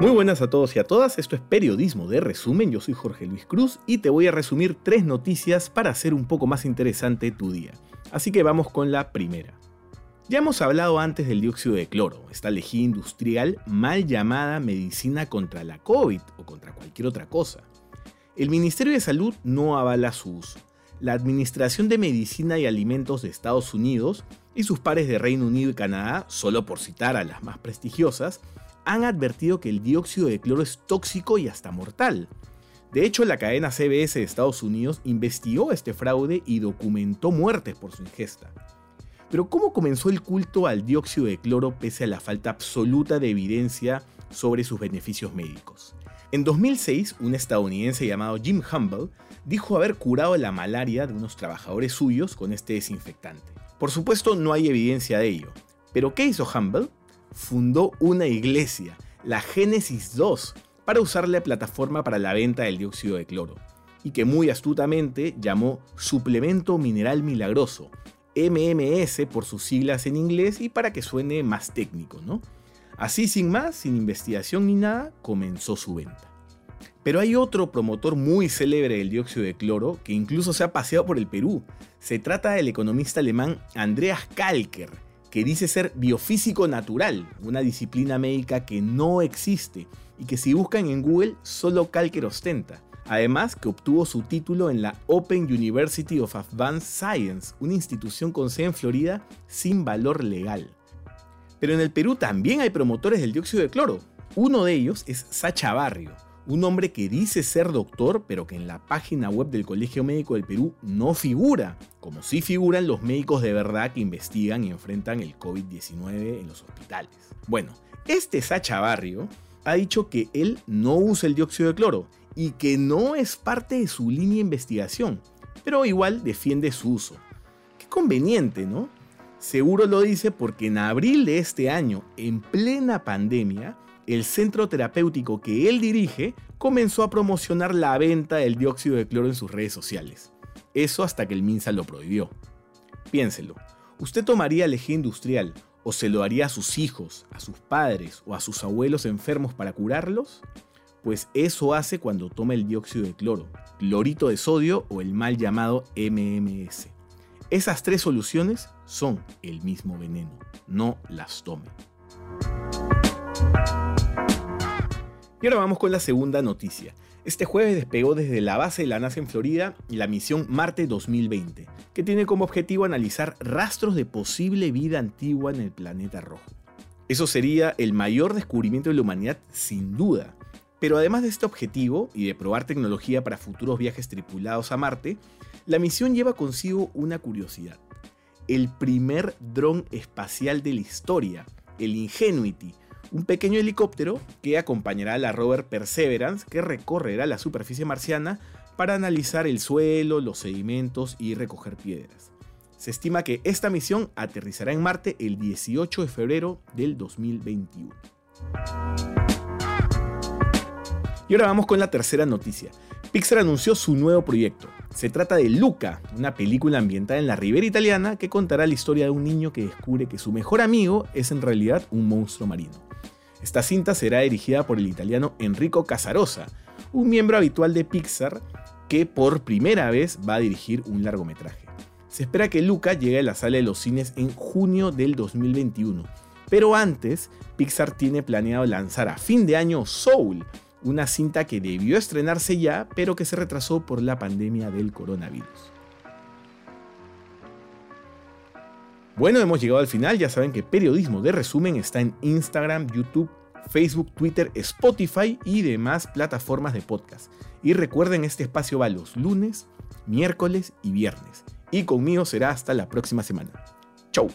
Muy buenas a todos y a todas, esto es Periodismo de Resumen, yo soy Jorge Luis Cruz y te voy a resumir tres noticias para hacer un poco más interesante tu día. Así que vamos con la primera. Ya hemos hablado antes del dióxido de cloro, esta lejía industrial mal llamada medicina contra la COVID o contra cualquier otra cosa. El Ministerio de Salud no avala su uso. La Administración de Medicina y Alimentos de Estados Unidos y sus pares de Reino Unido y Canadá, solo por citar a las más prestigiosas, han advertido que el dióxido de cloro es tóxico y hasta mortal. De hecho, la cadena CBS de Estados Unidos investigó este fraude y documentó muertes por su ingesta. Pero ¿cómo comenzó el culto al dióxido de cloro pese a la falta absoluta de evidencia sobre sus beneficios médicos? En 2006, un estadounidense llamado Jim Humble dijo haber curado la malaria de unos trabajadores suyos con este desinfectante. Por supuesto, no hay evidencia de ello. Pero ¿qué hizo Humble? Fundó una iglesia, la Génesis 2, para usar la plataforma para la venta del dióxido de cloro, y que muy astutamente llamó Suplemento Mineral Milagroso, MMS por sus siglas en inglés y para que suene más técnico, ¿no? Así sin más, sin investigación ni nada, comenzó su venta. Pero hay otro promotor muy célebre del dióxido de cloro que incluso se ha paseado por el Perú. Se trata del economista alemán Andreas Kalker, que dice ser biofísico natural, una disciplina médica que no existe y que si buscan en Google solo Calker ostenta. Además que obtuvo su título en la Open University of Advanced Science, una institución con sede en Florida sin valor legal. Pero en el Perú también hay promotores del dióxido de cloro. Uno de ellos es Sacha Barrio, un hombre que dice ser doctor, pero que en la página web del Colegio Médico del Perú no figura, como sí figuran los médicos de verdad que investigan y enfrentan el COVID-19 en los hospitales. Bueno, este Sacha Barrio ha dicho que él no usa el dióxido de cloro y que no es parte de su línea de investigación, pero igual defiende su uso. Qué conveniente, ¿no? Seguro lo dice porque en abril de este año, en plena pandemia, el centro terapéutico que él dirige comenzó a promocionar la venta del dióxido de cloro en sus redes sociales. Eso hasta que el MINSA lo prohibió. Piénselo, ¿usted tomaría lejía industrial o se lo haría a sus hijos, a sus padres o a sus abuelos enfermos para curarlos? Pues eso hace cuando toma el dióxido de cloro, clorito de sodio o el mal llamado MMS. Esas tres soluciones son el mismo veneno, no las tome. Y ahora vamos con la segunda noticia. Este jueves despegó desde la base de la NASA en Florida la misión Marte 2020, que tiene como objetivo analizar rastros de posible vida antigua en el planeta rojo. Eso sería el mayor descubrimiento de la humanidad sin duda. Pero además de este objetivo y de probar tecnología para futuros viajes tripulados a Marte, la misión lleva consigo una curiosidad. El primer dron espacial de la historia, el Ingenuity, un pequeño helicóptero que acompañará a la rover Perseverance que recorrerá la superficie marciana para analizar el suelo, los sedimentos y recoger piedras. Se estima que esta misión aterrizará en Marte el 18 de febrero del 2021. Y ahora vamos con la tercera noticia. Pixar anunció su nuevo proyecto. Se trata de Luca, una película ambientada en la ribera italiana que contará la historia de un niño que descubre que su mejor amigo es en realidad un monstruo marino. Esta cinta será dirigida por el italiano Enrico Casarosa, un miembro habitual de Pixar que por primera vez va a dirigir un largometraje. Se espera que Luca llegue a la sala de los cines en junio del 2021, pero antes Pixar tiene planeado lanzar a fin de año Soul, una cinta que debió estrenarse ya, pero que se retrasó por la pandemia del coronavirus. Bueno, hemos llegado al final. Ya saben que Periodismo de Resumen está en Instagram, YouTube, Facebook, Twitter, Spotify y demás plataformas de podcast. Y recuerden, este espacio va los lunes, miércoles y viernes. Y conmigo será hasta la próxima semana. Chau.